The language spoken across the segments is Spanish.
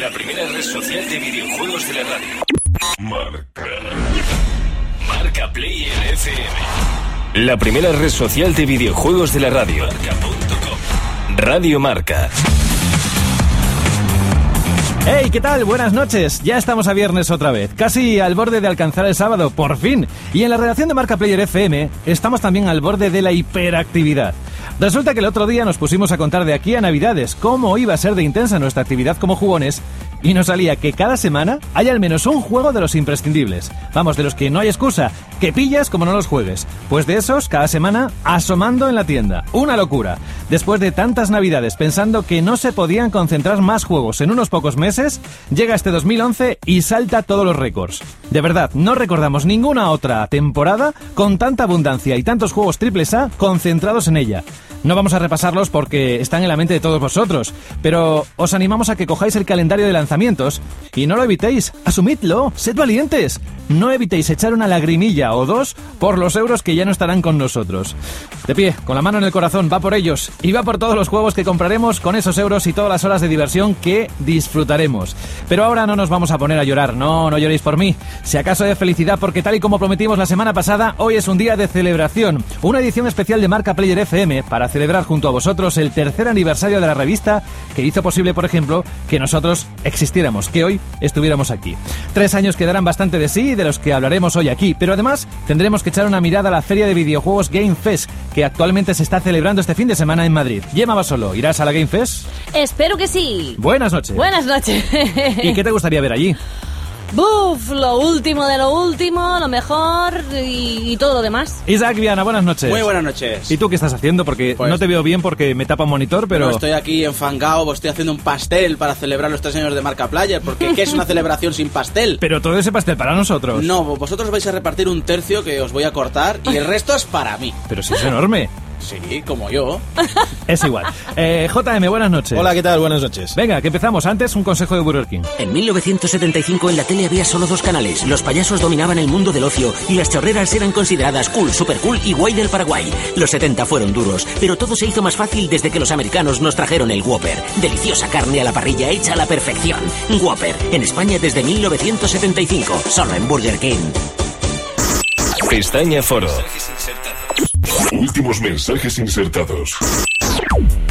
La primera red social de videojuegos de la radio. Marca. Marca Player FM. La primera red social de videojuegos de la radio. Marca.com. Radio Marca. Hey, ¿qué tal? Buenas noches. Ya estamos a viernes otra vez, casi al borde de alcanzar el sábado, por fin. Y en la redacción de Marca Player FM estamos también al borde de la hiperactividad. Resulta que el otro día nos pusimos a contar de aquí a Navidades cómo iba a ser de intensa nuestra actividad como jugones y nos salía que cada semana hay al menos un juego de los imprescindibles. Vamos, de los que no hay excusa, que pillas como no los juegues. Pues de esos, cada semana, asomando en la tienda. Una locura. Después de tantas navidades pensando que no se podían concentrar más juegos en unos pocos meses, llega este 2011 y salta todos los récords. De verdad, no recordamos ninguna otra temporada con tanta abundancia y tantos juegos triples A concentrados en ella. No vamos a repasarlos porque están en la mente de todos vosotros, pero os animamos a que cojáis el calendario de lanzamientos y no lo evitéis, asumidlo, sed valientes. No evitéis echar una lagrimilla o dos por los euros que ya no estarán con nosotros. De pie, con la mano en el corazón, va por ellos y va por todos los juegos que compraremos con esos euros y todas las horas de diversión que disfrutaremos. Pero ahora no nos vamos a poner a llorar, no, no lloréis por mí. Si acaso de felicidad, porque tal y como prometimos la semana pasada, hoy es un día de celebración. Una edición especial de Marca Player FM para celebrar junto a vosotros el tercer aniversario de la revista que hizo posible, por ejemplo, que nosotros existiéramos, que hoy estuviéramos aquí. Tres años que darán bastante de sí, de los que hablaremos hoy aquí, pero además tendremos que echar una mirada a la feria de videojuegos Game Fest, que actualmente se está celebrando este fin de semana en Madrid. Yema solo, ¿irás a la Game Fest? Espero que sí. Buenas noches. Buenas noches. ¿Y qué te gustaría ver allí? Buf, lo último de lo último, lo mejor y, y todo lo demás. Isaac Viana, buenas noches. Muy buenas noches. ¿Y tú qué estás haciendo? Porque Pues- no te veo bien porque me tapa un monitor, pero... No, estoy aquí enfangado, pues estoy haciendo un pastel para celebrar los tres años de Marca Player, porque ¿qué es una celebración sin pastel? Pero todo ese pastel para nosotros. No, vosotros vais a repartir un tercio que os voy a cortar y el resto es para mí. Pero si es enorme. Sí, como yo. Es igual. Eh, JM, buenas noches. Hola, ¿qué tal? Buenas noches. Venga, que empezamos. Antes, un consejo de Burger King. En 1975 en la tele había solo dos canales. Los payasos dominaban el mundo del ocio y las chorreras eran consideradas cool, super cool y guay del Paraguay. Los 70 fueron duros, pero todo se hizo más fácil desde que los americanos nos trajeron el Whopper. Deliciosa carne a la parrilla hecha a la perfección. Whopper, en España desde 1975, solo en Burger King. Pestaña Foro. Últimos mensajes insertados.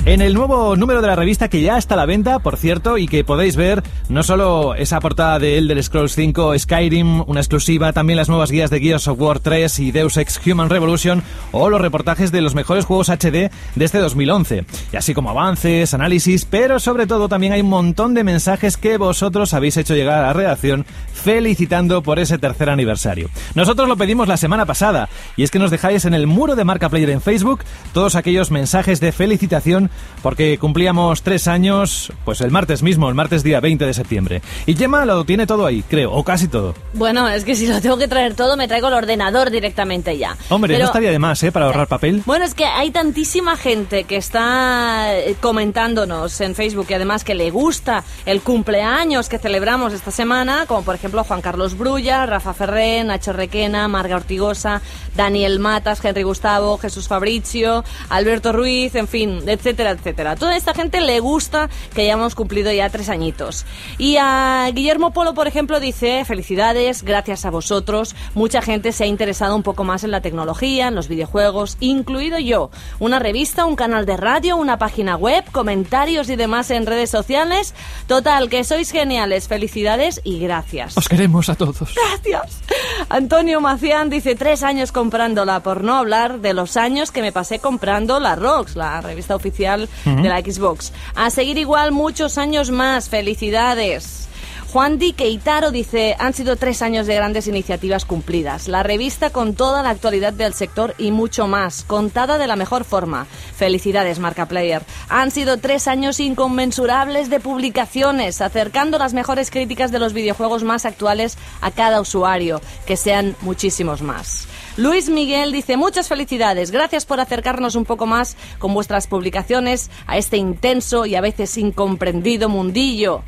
En el nuevo número de la revista que ya está a la venta, por cierto, y que podéis ver no solo esa portada de Elder Scrolls 5, Skyrim, una exclusiva, también las nuevas guías de Gears of War 3 y Deus Ex Human Revolution, o los reportajes de los mejores juegos HD de este 2011. Y así como avances, análisis, pero sobre todo también hay un montón de mensajes que vosotros habéis hecho llegar a la redacción felicitando por ese tercer aniversario. Nosotros lo pedimos la semana pasada, y es que nos dejáis en el muro de Marca Player en Facebook todos aquellos mensajes de felicitación porque cumplíamos tres años, pues el martes mismo, el martes día 20 de septiembre. Y Gemma lo tiene todo ahí, creo, o casi todo. Bueno, es que si lo tengo que traer todo, me traigo el ordenador directamente ya. Hombre, Pero- no estaría de más, ¿eh? Para ahorrar papel. Bueno, es que hay tantísima gente que está eh, comentándonos en Facebook y además que le gusta el cumpleaños que celebramos esta semana, como por ejemplo Juan Carlos Brulla, Rafa Ferré, Nacho Requena, Marga Ortigosa, Daniel Matas, Henry Gustavo, Jesús Fabricio, Alberto Ruiz, en fin, etcétera, etcétera. Toda esta gente le gusta que hayamos cumplido ya tres añitos. Y a Guillermo Polo, por ejemplo, dice, felicidades, gracias a vosotros, mucha gente se ha interesado un poco más en la tecnología, en los videojuegos, incluido yo. Una revista, un canal de radio, una página web, comentarios y demás en redes sociales. Total, que sois geniales, felicidades y gracias. Os queremos a todos. Gracias. Antonio Macián dice tres años comprándola, por no hablar de los años que me pasé comprando la Rox, la revista oficial de la Xbox. A seguir igual muchos años más. Felicidades. Juan Di Keitaro dice, han sido tres años de grandes iniciativas cumplidas. La revista con toda la actualidad del sector y mucho más, contada de la mejor forma. Felicidades, Marca Player. Han sido tres años inconmensurables de publicaciones, acercando las mejores críticas de los videojuegos más actuales a cada usuario. Que sean muchísimos más. Luis Miguel dice muchas felicidades, gracias por acercarnos un poco más con vuestras publicaciones a este intenso y a veces incomprendido mundillo.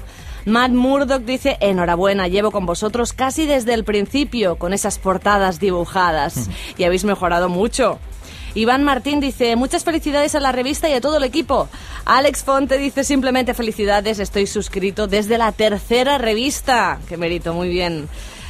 Matt Murdock dice, enhorabuena, llevo con vosotros casi desde el principio, con esas portadas dibujadas. Y habéis mejorado mucho. Iván Martín dice, muchas felicidades a la revista y a todo el equipo. Alex Fonte dice, simplemente felicidades, estoy suscrito desde la tercera revista. Qué mérito, muy bien.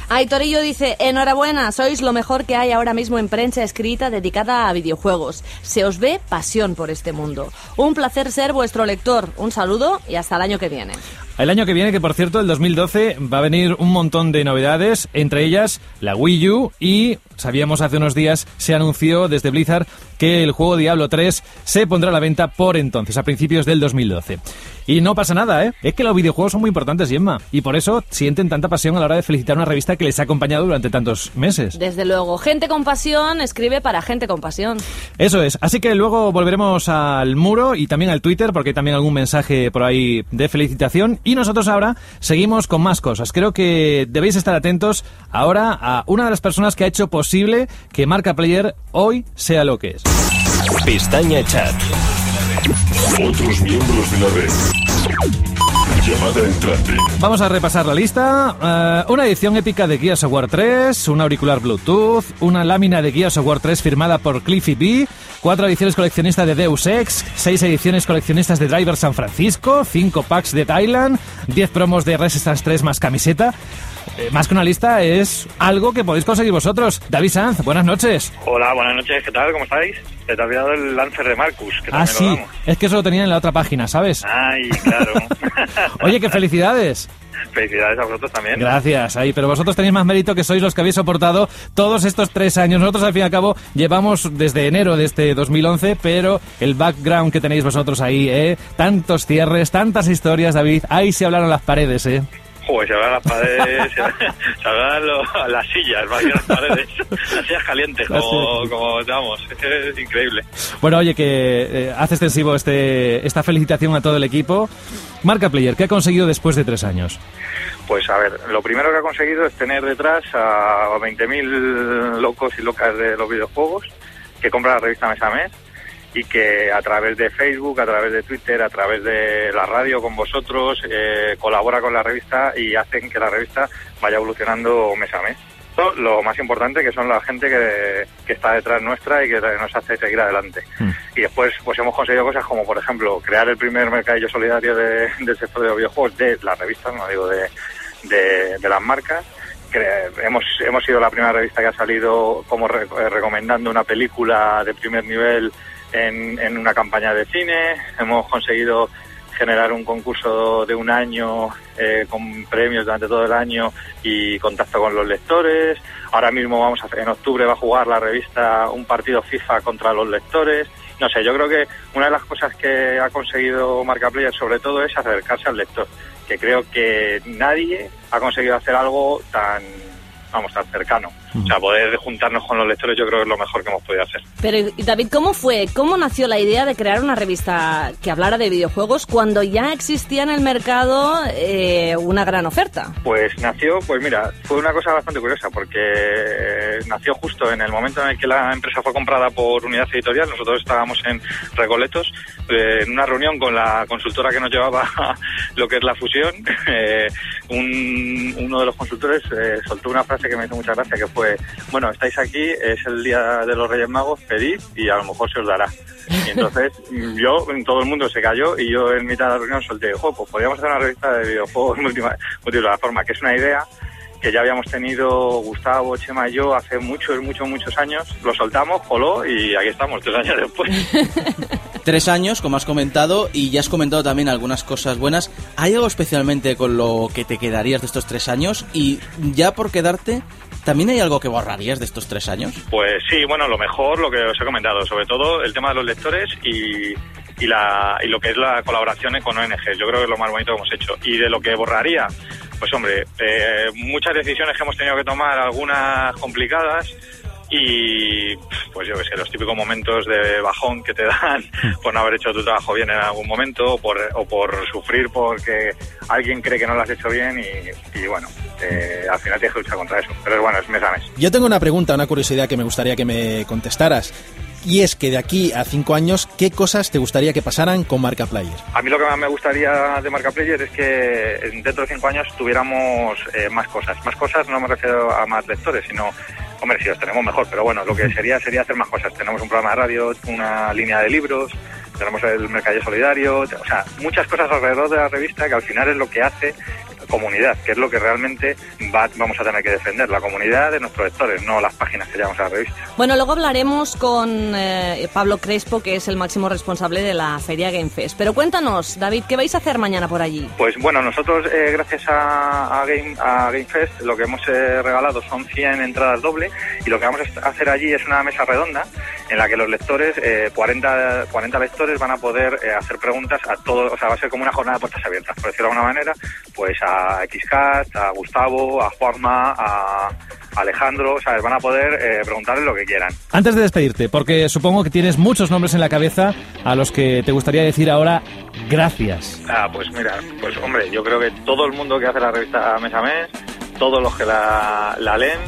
Aitorillo dice, enhorabuena, sois lo mejor que hay ahora mismo en prensa escrita dedicada a videojuegos. Se os ve pasión por este mundo. Un placer ser vuestro lector. Un saludo y hasta el año que viene. El año que viene, que por cierto, el 2012, va a venir un montón de novedades, entre ellas la Wii U y, sabíamos hace unos días, se anunció desde Blizzard que el juego Diablo 3 se pondrá a la venta por entonces, a principios del 2012. Y no pasa nada, ¿eh? Es que los videojuegos son muy importantes, Gemma, y por eso sienten tanta pasión a la hora de felicitar una revista que les ha acompañado durante tantos meses. Desde luego, gente con pasión escribe para gente con pasión. Eso es, así que luego volveremos al muro y también al Twitter, porque hay también algún mensaje por ahí de felicitación. Y nosotros ahora seguimos con más cosas. Creo que debéis estar atentos ahora a una de las personas que ha hecho posible que Marca Player hoy sea lo que es. Pestaña Chat. Otros miembros de la red. Llamada entrante. Vamos a repasar la lista. Eh, una edición épica de Gears of War 3, un auricular Bluetooth, una lámina de Gears of War 3 firmada por Cliffy B, cuatro ediciones coleccionistas de Deus Ex, seis ediciones coleccionistas de Driver San Francisco, cinco packs de Thailand, diez promos de Resistance 3 más camiseta. Eh, más que una lista es algo que podéis conseguir vosotros. David Sanz, buenas noches. Hola, buenas noches, ¿qué tal? ¿Cómo estáis? Te ha olvidado el Lancer de Marcus, que Ah, lo sí, es que eso lo tenía en la otra página, ¿sabes? Ay, claro. Oye, qué felicidades. Felicidades a vosotros también. Gracias, ahí, pero vosotros tenéis más mérito que sois los que habéis soportado todos estos tres años. Nosotros, al fin y al cabo, llevamos desde enero de este 2011, pero el background que tenéis vosotros ahí, ¿eh? Tantos cierres, tantas historias, David. Ahí se hablaron las paredes, ¿eh? Joder, se hablan las paredes, se, hablan lo- las sillas, más que las paredes. Las sillas calientes, como, como vamos, es increíble. Bueno, oye, que eh, hace extensivo este, esta felicitación a todo el equipo. Marca Player, ¿qué ha conseguido después de tres años? Pues a ver, lo primero que ha conseguido es tener detrás a 20.000 locos y locas de los videojuegos que compran la revista mes a mes y que a través de Facebook, a través de Twitter, a través de la radio con vosotros, eh, colabora con la revista y hacen que la revista vaya evolucionando mes a mes. Esto, Lo más importante que son la gente que, que está detrás nuestra y que nos hace seguir adelante. Y después pues hemos conseguido cosas como, por ejemplo, crear el primer mercadillo solidario de- del sector de los videojuegos de la revista, no digo de, de, de las marcas. Hemos, hemos sido la primera revista que ha salido como re- recomendando una película de primer nivel en, en una campaña de cine. Hemos conseguido generar un concurso de un año eh, con premios durante todo el año y contacto con los lectores. Ahora mismo vamos a en octubre va a jugar la revista un partido FIFA contra los lectores. No sé, yo creo que una de las cosas que ha conseguido Marca Player sobre todo es acercarse al lector, que creo que nadie ha conseguido hacer algo tan, vamos, tan cercano. O sea, poder juntarnos con los lectores yo creo que es lo mejor que hemos podido hacer. Pero, David, ¿cómo fue? ¿Cómo nació la idea de crear una revista que hablara de videojuegos cuando ya existía en el mercado eh, una gran oferta? Pues nació, pues mira, fue una cosa bastante curiosa porque eh, nació justo en el momento en el que la empresa fue comprada por Unidad Editorial. Nosotros estábamos en Recoletos eh, en una reunión con la consultora que nos llevaba lo que es la fusión. Eh, un- uno de los consultores soltó una frase que me hizo mucha gracia que fue, bueno, estáis aquí, es el día de los Reyes Magos, pedid y a lo mejor se os dará. Y entonces yo, todo el mundo se cayó y yo en mitad de la reunión solté, jo, pues podríamos hacer una revista de videojuegos multiplataforma, que es una idea que ya habíamos tenido Gustavo, Chema y yo hace muchos, muchos, muchos años. Lo soltamos, coló y aquí estamos, tres años después. Tres años, como has comentado, y ya has comentado también algunas cosas buenas. ¿Hay algo especialmente con lo que te quedarías de estos tres años? Y ya por quedarte, ¿también hay algo que borrarías de estos tres años? Pues sí, bueno, lo mejor, lo que os he comentado, sobre todo el tema de los lectores y, y, la, y lo que es la colaboración con ONG. Yo creo que es lo más bonito que hemos hecho. Y de lo que borraría, Pues hombre, eh, muchas decisiones que hemos tenido que tomar, algunas complicadas, y pues yo que sé, los típicos momentos de bajón que te dan por no haber hecho tu trabajo bien en algún momento o por, o por sufrir porque alguien cree que no lo has hecho bien y, y bueno, eh, al final tienes que luchar contra eso. Pero bueno, es mes a mes. Yo tengo una pregunta, una curiosidad que me gustaría que me contestaras. Y es que de aquí a cinco años, ¿qué cosas te gustaría que pasaran con Marca Player? A mí lo que más me gustaría de Marca Player es que dentro de cinco años tuviéramos eh, más cosas. Más cosas no me refiero a más lectores, sino Hombre, si los tenemos mejor, pero bueno, lo que sería sería hacer más cosas. Tenemos un programa de radio, una línea de libros, tenemos el Mercadillo Solidario, o sea, muchas cosas alrededor de la revista que al final es lo que hace comunidad, que es lo que realmente va- vamos a tener que defender, la comunidad de nuestros lectores, no las páginas que llevamos a la revista. Bueno, luego hablaremos con eh, Pablo Crespo, que es el máximo responsable de la Feria Game Fest. Pero cuéntanos, David, ¿qué vais a hacer mañana por allí? Pues bueno, nosotros eh, gracias a, a Game, a Game Fest lo que hemos eh, regalado son 100 entradas doble y lo que vamos a hacer allí es una mesa redonda en la que los lectores, eh, 40, 40 lectores van a poder eh, hacer preguntas a todos, o sea, va a ser como una jornada de puertas abiertas, por decirlo de alguna manera, pues a Xcast, a Gustavo, a Juanma, a Alejandro, ¿sabes? Van a poder eh, preguntarles lo que quieran. Antes de despedirte, porque supongo que tienes muchos nombres en la cabeza a los que te gustaría decir ahora gracias. Ah, pues mira, pues hombre, yo creo que todo el mundo que hace la revista mes a mes, todos los que la, la leen,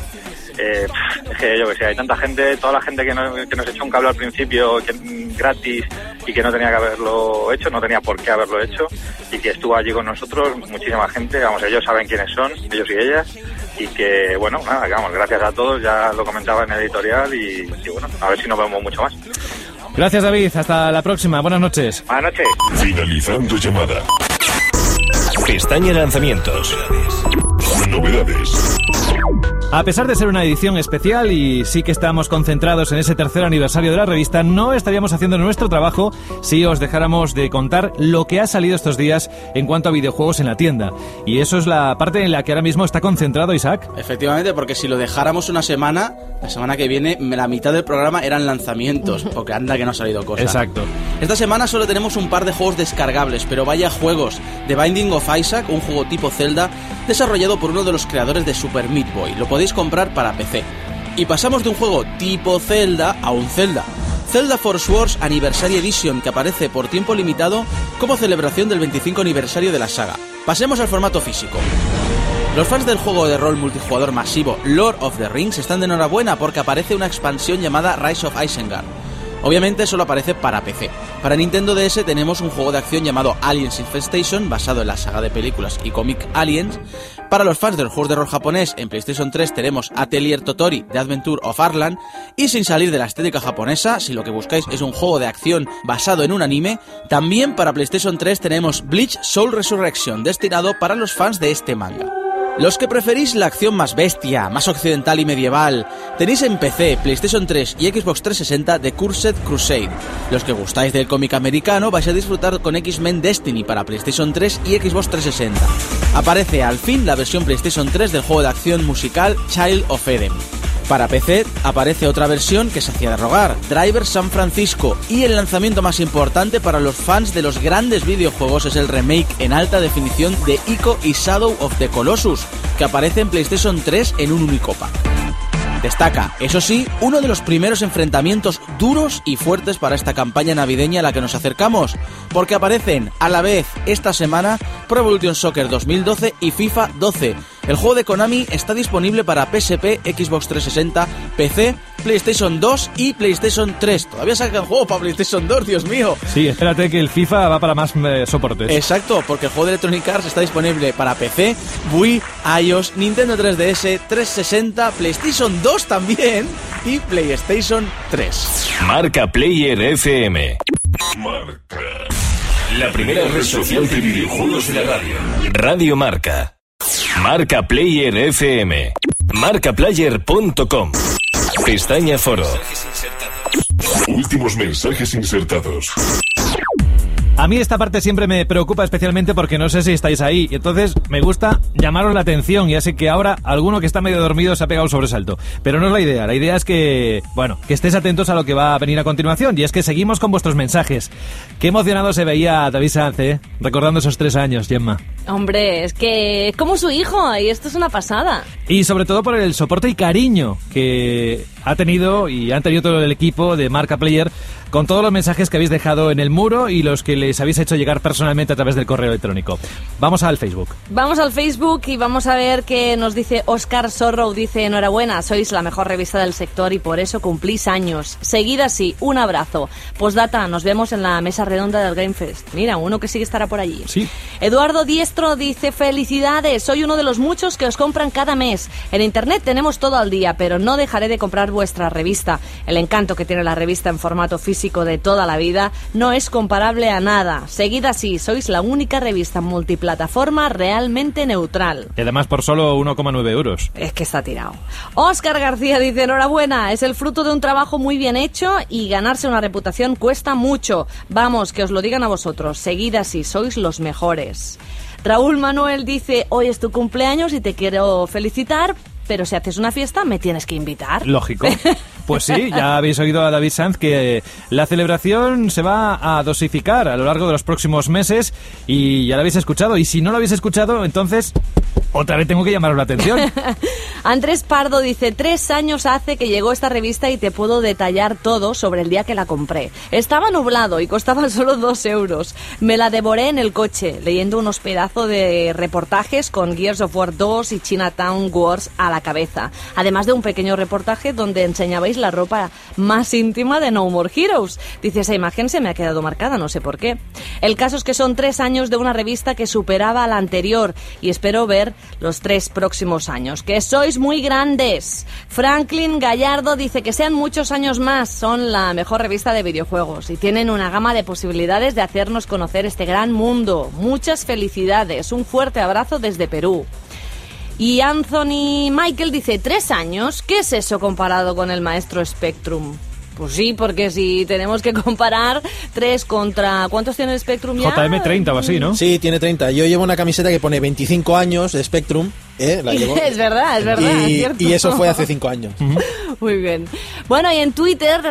eh, es que yo que sé, hay tanta gente, toda la gente que, no- que nos echó un cable al principio que, gratis y que no tenía que haberlo hecho, no tenía por qué haberlo hecho y que estuvo allí con nosotros, muchísima gente, vamos, ellos saben quiénes son, ellos y ellas. Y que, bueno, nada, que vamos, gracias a todos, ya lo comentaba en el editorial y, y bueno, a ver si nos vemos mucho más. Gracias, David. Hasta la próxima. Buenas noches. Buenas noches. Finalizando llamada. Pestaña lanzamientos. Novedades. A pesar de ser una edición especial y sí que estamos concentrados en ese tercer aniversario de la revista, no estaríamos haciendo nuestro trabajo si os dejáramos de contar lo que ha salido estos días en cuanto a videojuegos en la tienda. Y eso es la parte en la que ahora mismo está concentrado Isaac. Efectivamente, porque si lo dejáramos una semana, la semana que viene, la mitad del programa eran lanzamientos, porque anda que no ha salido cosa. Exacto. Esta semana solo tenemos un par de juegos descargables, pero vaya juegos. The Binding of Isaac, un juego tipo Zelda, desarrollado por uno de los creadores de Super Meat Boy. Lo podéis comprar para PC. Y pasamos de un juego tipo Zelda a un Zelda. Zelda Force Wars Anniversary Edition, que aparece por tiempo limitado como celebración del 25 aniversario de la saga. Pasemos al formato físico. Los fans del juego de rol multijugador masivo Lord of the Rings están de enhorabuena porque aparece una expansión llamada Rise of Isengard. Obviamente solo aparece para PC. Para Nintendo DS tenemos un juego de acción llamado Aliens Infestation, basado en la saga de películas y cómic Aliens. Para los fans de los juegos de rol japonés, en PlayStation 3 tenemos Atelier Totori The Adventure of Arlan. Y sin salir de la estética japonesa, si lo que buscáis es un juego de acción basado en un anime, también para PlayStation 3 tenemos Bleach Soul Resurrection, destinado para los fans de este manga. Los que preferís la acción más bestia, más occidental y medieval, tenéis en PC, PlayStation 3 y Xbox 360 The Cursed Crusade. Los que gustáis del cómic americano vais a disfrutar con X-Men Destiny para PlayStation 3 y Xbox 360. Aparece al fin la versión PlayStation 3 del juego de acción musical Child of Eden. Para PC aparece otra versión que se hacía de rogar, Driver San Francisco, y el lanzamiento más importante para los fans de los grandes videojuegos es el remake en alta definición de Ico y Shadow of the Colossus, que aparece en PlayStation 3 en un único pack. Destaca, eso sí, uno de los primeros enfrentamientos duros y fuertes para esta campaña navideña a la que nos acercamos, porque aparecen a la vez esta semana Pro Evolution Soccer 2012 y FIFA 12. El juego de Konami está disponible para PSP, Xbox 360, PC, PlayStation 2 y PlayStation 3. Todavía sacan juego para PlayStation 2, Dios mío. Sí, espérate que el FIFA va para más eh, soportes. Exacto, porque el juego de Electronic Arts está disponible para PC, Wii, iOS, Nintendo 3DS, 360, PlayStation 2 también y PlayStation 3. Marca Player FM. Marca. La primera red social de videojuegos de la radio. Radio Marca. Marca Player FM. Marcaplayer.com. Pestaña Foro. Últimos mensajes insertados. A mí esta parte siempre me preocupa especialmente porque no sé si estáis ahí. Y entonces me gusta llamaros la atención. Ya sé que ahora alguno que está medio dormido se ha pegado un sobresalto. Pero no es la idea. La idea es que, bueno, que estéis atentos a lo que va a venir a continuación. Y es que seguimos con vuestros mensajes. Qué emocionado se veía David Sanz, ¿eh? Recordando esos tres años, Gemma. Hombre, es que es como su hijo y esto es una pasada. Y sobre todo por el soporte y cariño que ha tenido y han tenido todo el equipo de Marca Player con todos los mensajes que habéis dejado en el muro y los que les habéis hecho llegar personalmente a través del correo electrónico. Vamos al Facebook. Vamos al Facebook y vamos a ver qué nos dice Oscar Sorrow. Dice, enhorabuena, sois la mejor revista del sector y por eso cumplís años. Seguid así, un abrazo. Postdata, nos vemos en la mesa redonda del Game Fest. Mira, uno que sí que estará por allí. Sí. Eduardo Diestro dice, felicidades, soy uno de los muchos que os compran cada mes. En Internet tenemos todo al día, pero no dejaré de comprar vuestra revista. El encanto que tiene la revista en formato físico de toda la vida no es comparable a nada. Seguid así, sois la única revista multiplataforma realmente neutral. Y además por solo 1,9 euros. Es que está tirado. Oscar García dice, enhorabuena, es el fruto de un trabajo muy bien hecho y ganarse una reputación cuesta mucho. Vamos, que os lo digan a vosotros, seguid así, sois los mejores. Raúl Manuel dice, hoy es tu cumpleaños y te quiero felicitar, pero si haces una fiesta me tienes que invitar. Lógico. Pues sí, ya habéis oído a David Sanz que la celebración se va a dosificar a lo largo de los próximos meses y ya lo habéis escuchado. Y si no lo habéis escuchado, entonces otra vez tengo que llamaros la atención. Andrés Pardo dice, tres años hace que llegó esta revista y te puedo detallar todo sobre el día que la compré. Estaba nublado y costaba solo dos euros. Me la devoré en el coche, leyendo unos pedazos de reportajes con Gears of War 2 y Chinatown Wars a la cabeza. Además de un pequeño reportaje donde enseñabais la ropa más íntima de No More Heroes. Dice, esa imagen se me ha quedado marcada, no sé por qué. El caso es que son tres años de una revista que superaba a la anterior y espero ver los tres próximos años. Que sois muy grandes. Franklin Gallardo dice que sean muchos años más. Son la mejor revista de videojuegos y tienen una gama de posibilidades de hacernos conocer este gran mundo. Muchas felicidades. Un fuerte abrazo desde Perú. Y Anthony Michael dice, ¿tres años? ¿Qué es eso comparado con el maestro Spectrum? Pues sí, porque si tenemos que comparar tres contra... ¿Cuántos tiene el Spectrum ya? JM30 o así, ¿no? Sí, tiene 30. Yo llevo una camiseta que pone 25 años de Spectrum. ¿Eh? La es verdad, es verdad. Y, es cierto. y eso fue hace 5 años. Muy bien. Bueno, y en Twitter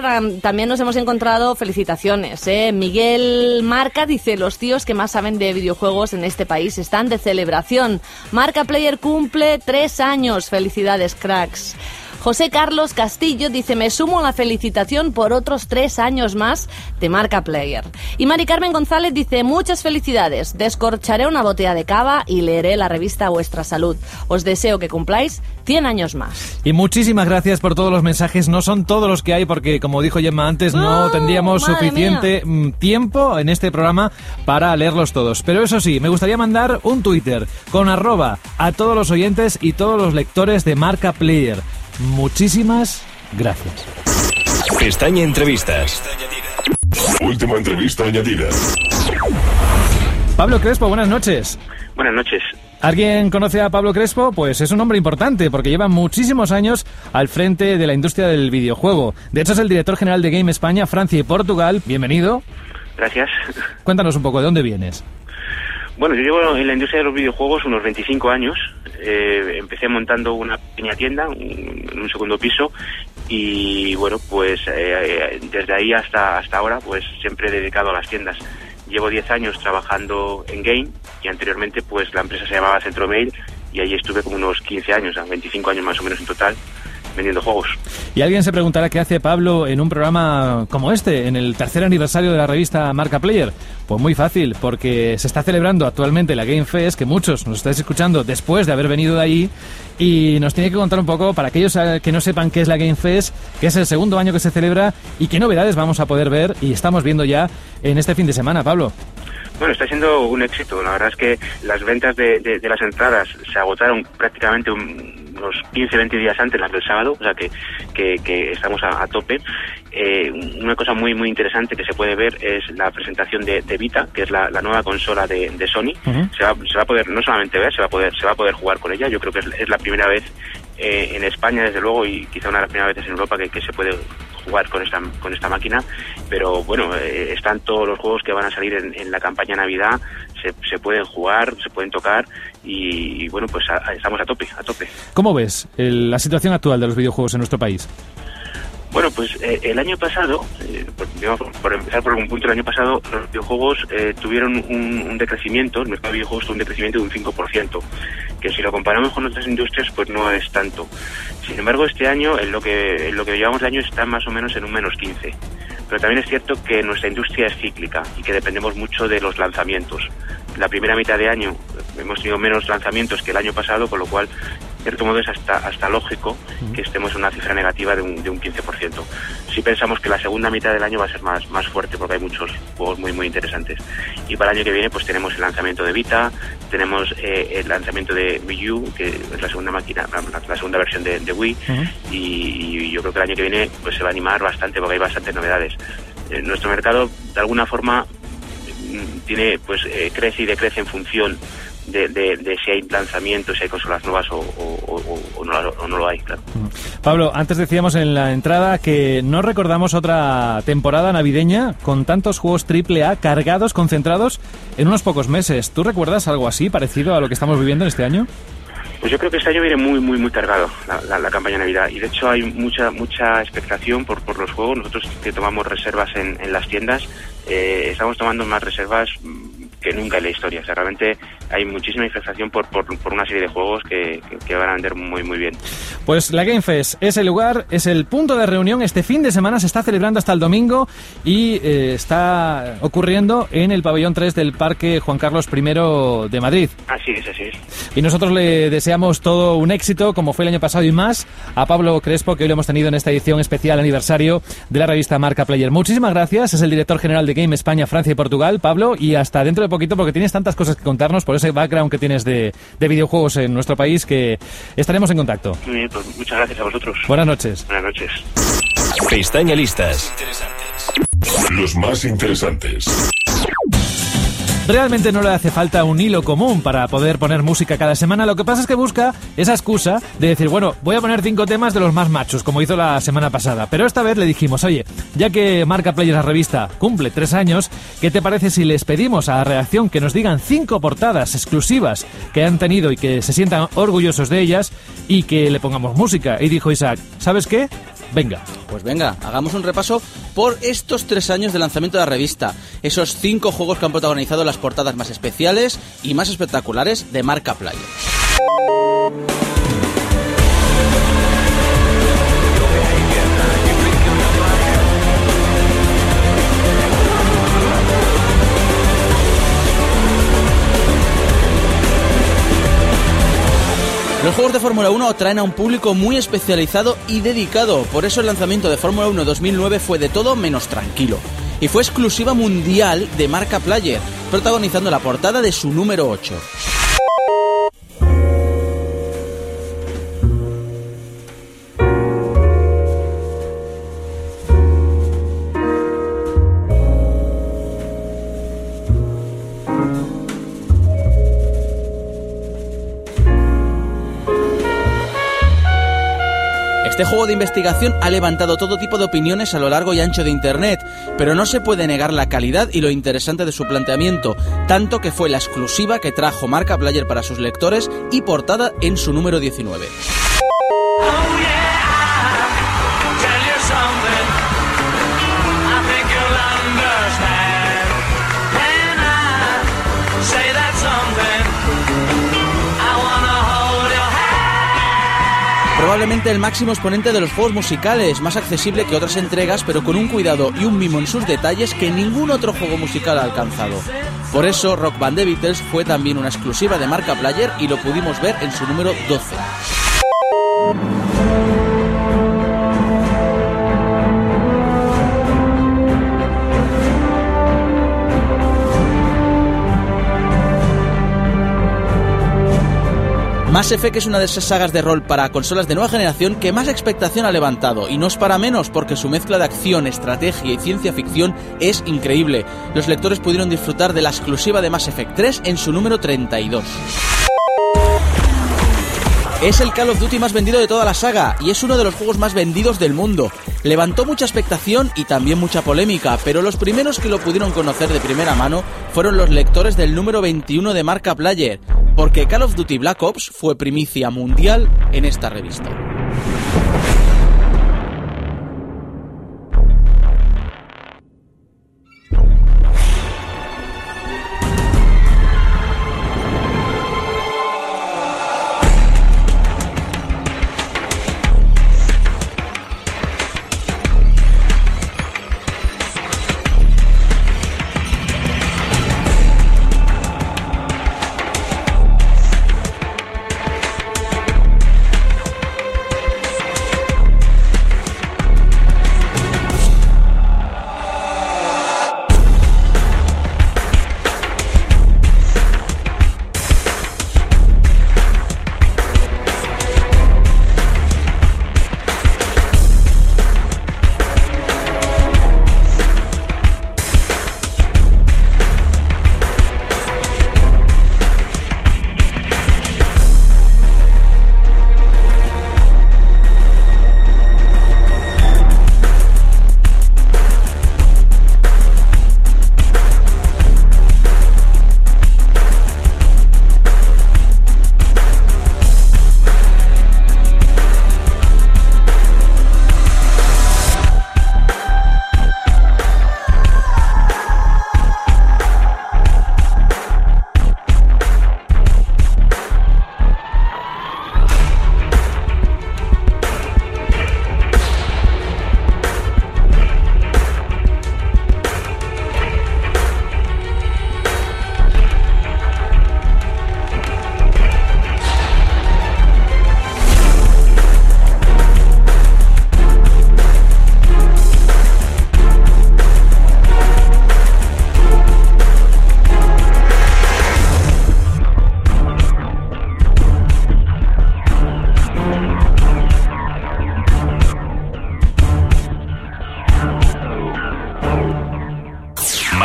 también nos hemos encontrado felicitaciones. ¿eh? Miguel Marca dice, los tíos que más saben de videojuegos en este país están de celebración. Marca Player cumple tres años. Felicidades, cracks. José Carlos Castillo dice, me sumo a la felicitación por otros tres años más de marca Player. Y Mari Carmen González dice, muchas felicidades, descorcharé una botella de cava y leeré la revista Vuestra Salud. Os deseo que cumpláis 100 años más. Y muchísimas gracias por todos los mensajes. No son todos los que hay porque, como dijo Gemma antes, no ¡Oh, tendríamos suficiente mm, tiempo en este programa para leerlos todos. Pero eso sí, me gustaría mandar un Twitter con arroba a todos los oyentes y todos los lectores de marca Player. Muchísimas gracias. Pestaña Entrevistas. Última entrevista añadida. Pablo Crespo, buenas noches. Buenas noches. ¿Alguien conoce a Pablo Crespo? Pues es un hombre importante porque lleva muchísimos años al frente de la industria del videojuego. De hecho es el director general de Game España, Francia y Portugal. Bienvenido. Gracias. Cuéntanos un poco, ¿de dónde vienes? Bueno, yo llevo en la industria de los videojuegos unos 25 años. Eh, empecé montando una pequeña tienda en un segundo piso y bueno, pues eh, desde ahí hasta hasta ahora, pues siempre he dedicado a las tiendas. Llevo 10 años trabajando en game y anteriormente pues la empresa se llamaba Centro Mail y ahí estuve como unos 15 años, a 25 años más o menos en total, vendiendo juegos. Y alguien se preguntará qué hace Pablo en un programa como este, en el tercer aniversario de la revista Marca Player. Pues muy fácil, porque se está celebrando actualmente la Game Fest, que muchos nos estáis escuchando después de haber venido de ahí, y nos tiene que contar un poco, para aquellos que no sepan qué es la Game Fest, que es el segundo año que se celebra, y qué novedades vamos a poder ver y estamos viendo ya en este fin de semana, Pablo. Bueno, está siendo un éxito. La verdad es que las ventas de, de- de las entradas se agotaron prácticamente un- unos 15-20 días antes, las del sábado, o sea que, que, que estamos a, a tope. Eh, una cosa muy muy interesante que se puede ver es la presentación de, de Vita, que es la, la nueva consola de, de Sony. Se, va, se va a poder no solamente ver, se va a poder se va a poder jugar con ella. Yo creo que es, es la primera vez eh, en España, desde luego, y quizá una de las primeras veces en Europa que, que se puede jugar con esta, con esta máquina, pero bueno, eh, están todos los juegos que van a salir en, la campaña Navidad, se, se, pueden jugar, se pueden tocar y, bueno, pues estamos a tope, a tope. ¿Cómo ves la situación actual de los videojuegos en nuestro país? Bueno, pues eh, el año pasado, eh, por, empezar por algún punto, el año pasado los videojuegos eh, tuvieron un, decrecimiento, el mercado de videojuegos tuvo un decrecimiento de un 5%, que si lo comparamos con otras industrias, pues no es tanto. Sin embargo, este año, en lo que, en lo que llevamos de año, está más o menos en un menos 15. Pero también es cierto que nuestra industria es cíclica y que dependemos mucho de los lanzamientos. La primera mitad de año hemos tenido menos lanzamientos que el año pasado, con lo cual cierto modo es hasta, hasta lógico que estemos en una cifra negativa de un, de un 15%. Si pensamos que la segunda mitad del año va a ser más, más fuerte porque hay muchos juegos muy muy interesantes. Y para el año que viene pues tenemos el lanzamiento de Vita, tenemos eh, el lanzamiento de Wii U, que es la segunda máquina, la, segunda versión de, Wii, y, yo creo que el año que viene pues se va a animar bastante porque hay bastantes novedades. Eh, nuestro mercado de alguna forma mm, tiene pues eh, crece y decrece en función de, si hay lanzamientos, si hay consolas nuevas o, no, lo hay, claro. Pablo, antes decíamos en la entrada que no recordamos otra temporada navideña con tantos juegos AAA cargados, concentrados en unos pocos meses. ¿Tú recuerdas algo así, parecido a lo que estamos viviendo en este año? Pues yo creo que este año viene muy, muy, muy cargado la, campaña de Navidad y de hecho hay mucha, mucha expectación por, por los juegos. Nosotros que tomamos reservas en, en las tiendas, eh, estamos tomando más reservas que nunca en la historia. O sea, realmente hay muchísima infestación por, por, una serie de juegos que, que, van a vender muy, muy bien. Pues la Game Fest es el lugar, es el punto de reunión. Este fin de semana se está celebrando hasta el domingo y eh, está ocurriendo en el pabellón 3 del Parque Juan Carlos I de Madrid. Así es, así es. Y nosotros le deseamos todo un éxito, como fue el año pasado y más, a Pablo Crespo, que hoy lo hemos tenido en esta edición especial aniversario de la revista Marca Player. Muchísimas gracias. Es el director general de Game España, Francia y Portugal, Pablo, y hasta dentro de poquito porque tienes tantas cosas que contarnos por ese background que tienes de, videojuegos en nuestro país que estaremos en contacto. Muy bien, pues muchas gracias a vosotros. Buenas noches. Buenas noches. Pestaña listas. Los más interesantes. Realmente no le hace falta un hilo común para poder poner música cada semana. Lo que pasa es que busca esa excusa de decir, bueno, voy a poner cinco temas de los más machos, como hizo la semana pasada. Pero esta vez le dijimos, oye, ya que Marca Players la revista cumple tres años, ¿qué te parece si les pedimos a la redacción que nos digan cinco portadas exclusivas que han tenido y que se sientan orgullosos de ellas y que le pongamos música? Y dijo Isaac, ¿sabes qué? Venga. Pues venga, hagamos un repaso por estos tres años de lanzamiento de la revista. Esos cinco juegos que han protagonizado las portadas más especiales y más espectaculares de marca Playa. Los juegos de Fórmula 1 atraen a un público muy especializado y dedicado, por eso el lanzamiento de Fórmula 1 2009 fue de todo menos tranquilo. Y fue exclusiva mundial de marca Player, protagonizando la portada de su número 8. Este juego de investigación ha levantado todo tipo de opiniones a lo largo y ancho de Internet, pero no se puede negar la calidad y lo interesante de su planteamiento, tanto que fue la exclusiva que trajo Marca Player para sus lectores y portada en su número 19. Probablemente el máximo exponente de los juegos musicales, más accesible que otras entregas, pero con un cuidado y un mimo en sus detalles que ningún otro juego musical ha alcanzado. Por eso, Rock Band Beatles fue también una exclusiva de marca Player y lo pudimos ver en su número 12. Mass Effect es una de esas sagas de rol para consolas de nueva generación que más expectación ha levantado, y no es para menos porque su mezcla de acción, estrategia y ciencia ficción es increíble. Los lectores pudieron disfrutar de la exclusiva de Mass Effect 3 en su número 32. Es el Call of Duty más vendido de toda la saga y es uno de los juegos más vendidos del mundo. Levantó mucha expectación y también mucha polémica, pero los primeros que lo pudieron conocer de primera mano fueron los lectores del número 21 de Marca Player, porque Call of Duty Black Ops fue primicia mundial en esta revista.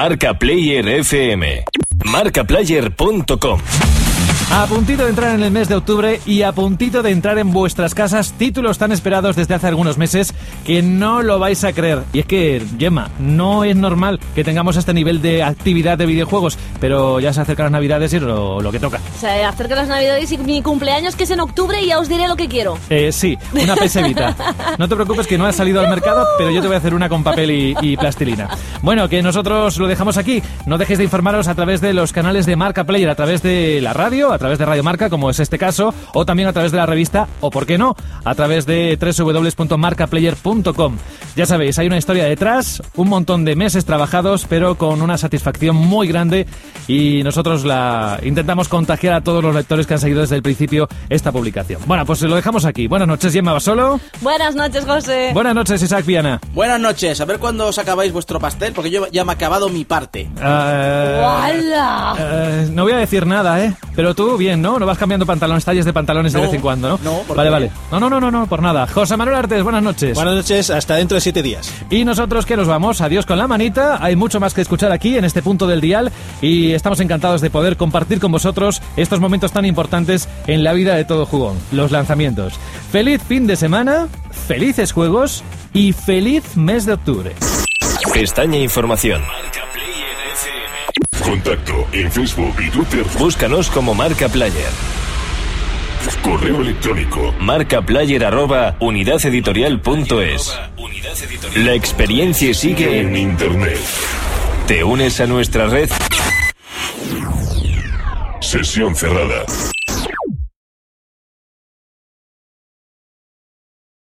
Marca Player FM. Marcaplayer.com A puntito de entrar en el mes de octubre y a puntito de entrar en vuestras casas títulos tan esperados desde hace algunos meses que no lo vais a creer. Y es que, Gemma, no es normal que tengamos este nivel de actividad de videojuegos, pero ya se acercan las navidades y lo, lo que toca. Se acercan las navidades y mi cumpleaños que es en octubre y ya os diré lo que quiero. Eh, sí, una pesevita. No te preocupes que no ha salido al mercado, pero yo te voy a hacer una con papel y, y plastilina. Bueno, que nosotros lo dejamos aquí. No dejéis de informaros a través de los canales de Marca Player, a través de la radio, a través de Radio Marca, como es este caso, o también a través de la revista, o por qué no, a través de www.marcaplayer.com. Ya sabéis, hay una historia detrás, un montón de meses trabajados, pero con una satisfacción muy grande y nosotros la intentamos contagiar a todos los lectores que han seguido desde el principio esta publicación. Bueno, pues lo dejamos aquí. Buenas noches, Gemma Basolo. Buenas noches, José. Buenas noches, Isaac Viana. Buenas noches, a ver cuándo os acabáis vuestro pastel, porque yo ya me he acabado mi parte. ¡Wala! eh, no voy a decir nada, ¿eh? Pero tú, bien, ¿no? No vas cambiando pantalones, talles de pantalones de vez en cuando, ¿no? no, ¿por Vale, vale. No, no, no, no, no, por nada. José Manuel Artes, buenas noches. Buenas noches, hasta dentro de siete días. Y nosotros que nos vamos, adiós con la manita, hay mucho más que escuchar aquí en este punto del dial y estamos encantados de poder compartir con vosotros estos momentos tan importantes en la vida de todo jugón, los lanzamientos. Feliz fin de semana, felices juegos y feliz mes de octubre. Pestaña Información. Contacto en Facebook y Twitter. Búscanos como Marca Player. Correo electrónico. Marcaplayer arroba unidadeditorial.es. La experiencia sigue En en... Internet. ¿Te unes a nuestra red? Sesión cerrada.